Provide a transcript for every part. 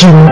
听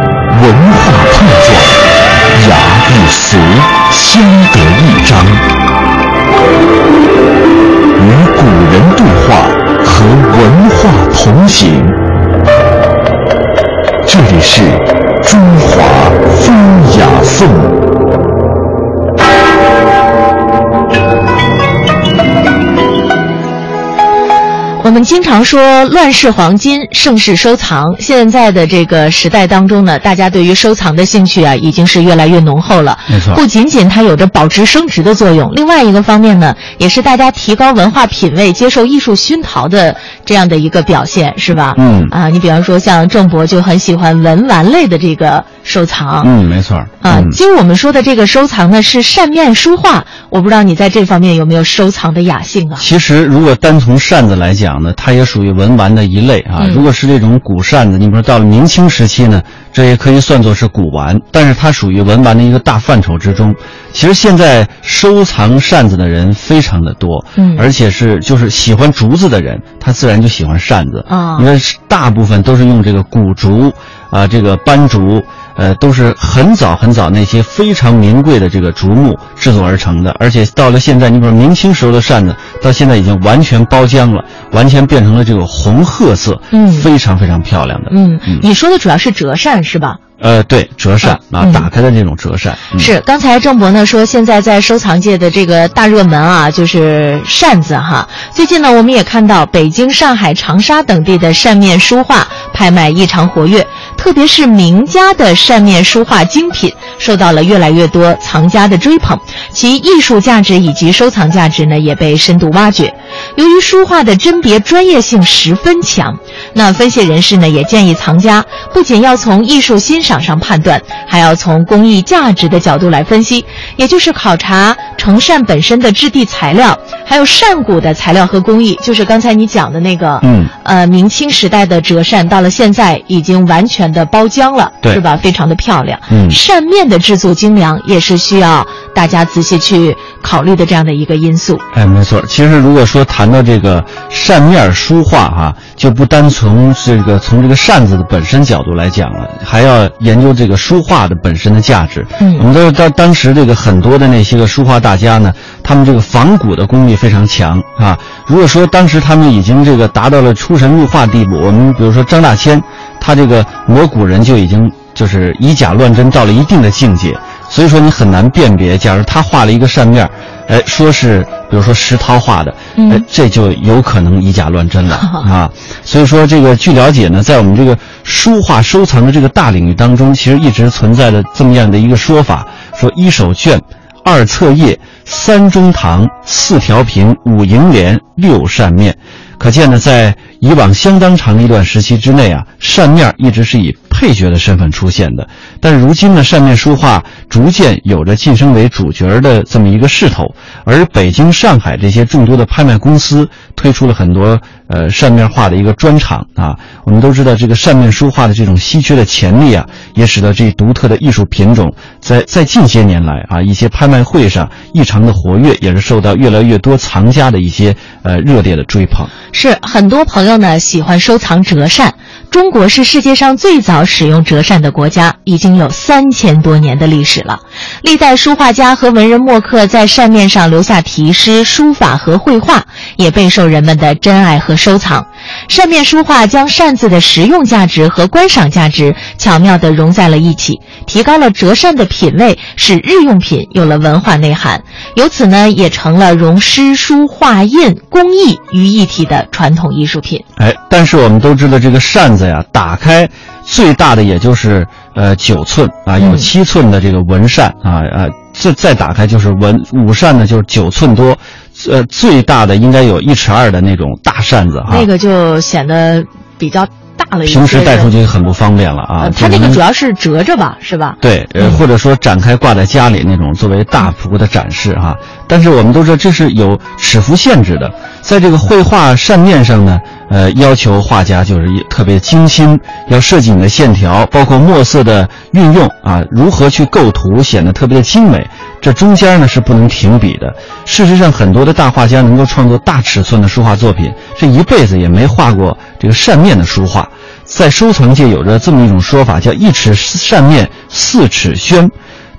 们经常说乱世黄金，盛世收藏。现在的这个时代当中呢，大家对于收藏的兴趣啊，已经是越来越浓厚了。没错，不仅仅它有着保值升值的作用，另外一个方面呢，也是大家提高文化品位、接受艺术熏陶的这样的一个表现，是吧？嗯啊，你比方说像郑博就很喜欢文玩类的这个收藏。嗯，没错。啊，今儿我们说的这个收藏呢是扇面书画，我不知道你在这方面有没有收藏的雅兴啊？其实，如果单从扇子来讲呢，它也属于文玩的一类啊。嗯如果是这种古扇子，你比如说到了明清时期呢，这也可以算作是古玩，但是它属于文玩的一个大范畴之中。其实现在收藏扇子的人非常的多，嗯而且是就是喜欢竹子的人，他自然就喜欢扇子啊因为是大部分都是用这个古竹啊、这个斑竹。呃，都是很早很早那些非常名贵的这个竹木制作而成的，而且到了现在，你比如明清时候的扇子，到现在已经完全包浆了，完全变成了这个红褐色，嗯非常非常漂亮的。嗯嗯，你说的主要是折扇是吧？呃，对，折扇啊，嗯打开的那种折扇，嗯、是，刚才郑博呢说，现在在收藏界的这个大热门啊，就是扇子哈。最近呢，我们也看到北京、上海、长沙等地的扇面书画拍卖异常活跃，特别是名家的扇面书画精品受到了越来越多藏家的追捧，其艺术价值以及收藏价值呢也被深度挖掘。由于书画的甄别专业性十分强，那分析人士呢也建议藏家不仅要从艺术欣赏上判断，还要从工艺价值的角度来分析，也就是考察成扇本身的质地材料，还有扇骨的材料和工艺，就是刚才你讲的那个，嗯，呃，明清时代的折扇，到了现在已经完全的包浆了，对是吧？非常的漂亮。嗯扇面的制作精良，也是需要大家仔细去考虑的这样的一个因素。哎，没错。其实如果说谈到这个扇面书画哈、就不单从这个从这个扇子的本身角度来讲了，还要研究这个书画的本身的价值。嗯我们都知道当时这个很多的那些个书画大家呢，他们这个仿古的功力非常强啊。如果说当时他们已经这个达到了出神入化地步，我们比如说张大千，他这个摹古人就已经就是以假乱真到了一定的境界。所以说你很难辨别，假如他画了一个扇面儿，哎，说是比如说石涛画的，嗯哎，这就有可能以假乱真了 啊。所以说这个据了解呢，在我们这个书画收藏的这个大领域当中，其实一直存在着这么样的一个说法，说一手卷。二册页，三中堂，四条屏，五楹联，六扇面。可见呢，在以往相当长的一段时期之内啊，扇面一直是以配角的身份出现的。但如今呢，扇面书画逐渐有着晋升为主角的这么一个势头。而北京、上海这些众多的拍卖公司推出了很多呃扇面画的一个专场啊。我们都知道，这个扇面书画的这种稀缺的潜力啊，也使得这独特的艺术品种在在近些年来啊一些拍卖会上异常的活跃，也是受到越来越多藏家的一些呃热烈的追捧。是很多朋友呢喜欢收藏折扇。中国是世界上最早使用折扇的国家，已经有三千多年的历史了。历代书画家和文人墨客在扇面上留下题诗、书法和绘画，也备受人们的珍爱和收藏。扇面书画将扇子的实用价值和观赏价值巧妙地融在了一起，提高了折扇的品位，使日用品有了文化内涵。由此呢，也成了融诗书画印工艺于一体的传统艺术品。哎，但是我们都知道，这个扇子呀，打开最大的也就是呃九寸啊，有嗯七寸的这个文扇啊啊，再再打开就是文武扇呢，就是九寸多，呃，最大的应该有一尺二的那种大扇子哈。那个就显得比较大了一些。平时带出去很不方便了啊呃。它那个主要是折着吧，是吧？对，呃，嗯或者说展开挂在家里那种作为大幅的展示哈。但是我们都知道这是有尺幅限制的，在这个绘画扇面上呢，呃，要求画家就是也特别精心，要设计你的线条，包括墨色的运用啊，如何去构图显得特别的精美。这中间呢是不能停笔的。事实上，很多的大画家能够创作大尺寸的书画作品，这一辈子也没画过这个扇面的书画。在收藏界有着这么一种说法，叫一尺扇面，四尺轩。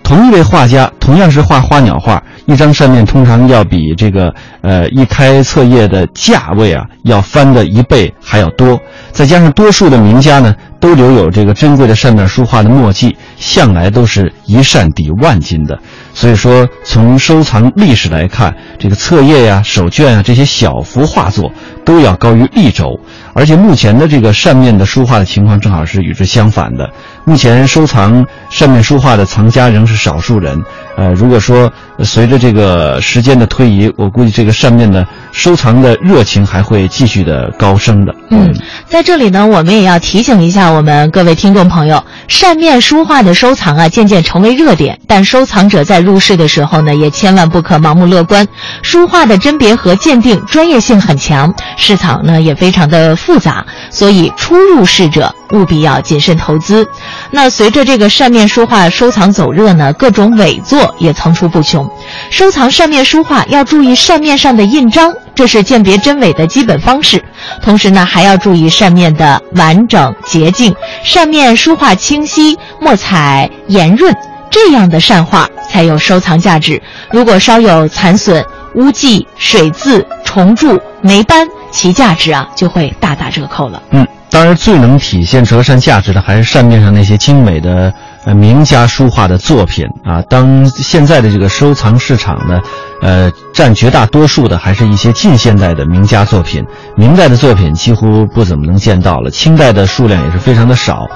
同一位画家，同样是画花鸟画，一张扇面通常要比这个呃一开册页的价位啊要翻的一倍还要多。再加上多数的名家呢，都留有这个珍贵的扇面书画的墨迹，向来都是一扇抵万金的。所以说，从收藏历史来看，这个册页呀、手卷啊这些小幅画作都要高于一轴。而且目前的这个扇面的书画的情况正好是与之相反的。目前收藏扇面书画的藏家仍是少数人。呃，如果说随着这个时间的推移，我估计这个扇面的收藏的热情还会继续的高升的。嗯，在这里呢，我们也要提醒一下我们各位听众朋友，扇面书画的收藏啊，渐渐成为热点。但收藏者在入市的时候呢，也千万不可盲目乐观。书画的甄别和鉴定专业性很强，市场呢也非常的复杂，所以初入市者务必要谨慎投资。那随着这个扇面书画收藏走热呢，各种伪作也层出不穷。收藏扇面书画要注意扇面上的印章，这是鉴别真伪的基本方式。同时呢，还要注意扇面的完整洁净，扇面书画清晰，墨彩圆润，这样的扇画才有收藏价值。如果稍有残损、污迹、水渍、虫蛀、霉斑，其价值啊就会大打折扣了。嗯。当然，最能体现折扇价值的还是扇面上那些精美的呃名家书画的作品啊。当现在的这个收藏市场呢，呃，占绝大多数的还是一些近现代的名家作品，明代的作品几乎不怎么能见到了，清代的数量也是非常的少。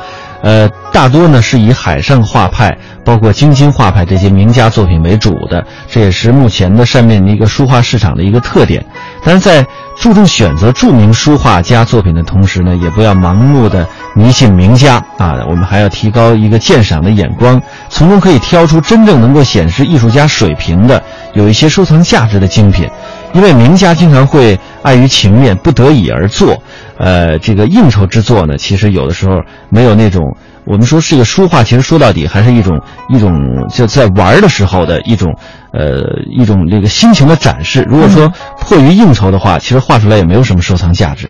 呃，大多呢是以海上画派，包括京津画派这些名家作品为主的，这也是目前的扇面的一个书画市场的一个特点。但是在注重选择著名书画家作品的同时呢，也不要盲目的迷信名家啊，我们还要提高一个鉴赏的眼光，从中可以挑出真正能够显示艺术家水平的、有一些收藏价值的精品。因为名家经常会碍于情面，不得已而作，呃，这个应酬之作呢，其实有的时候没有那种我们说是一个书画，其实说到底还是一种一种就在玩的时候的一种呃一种这个心情的展示。如果说迫于应酬的话，其实画出来也没有什么收藏价值。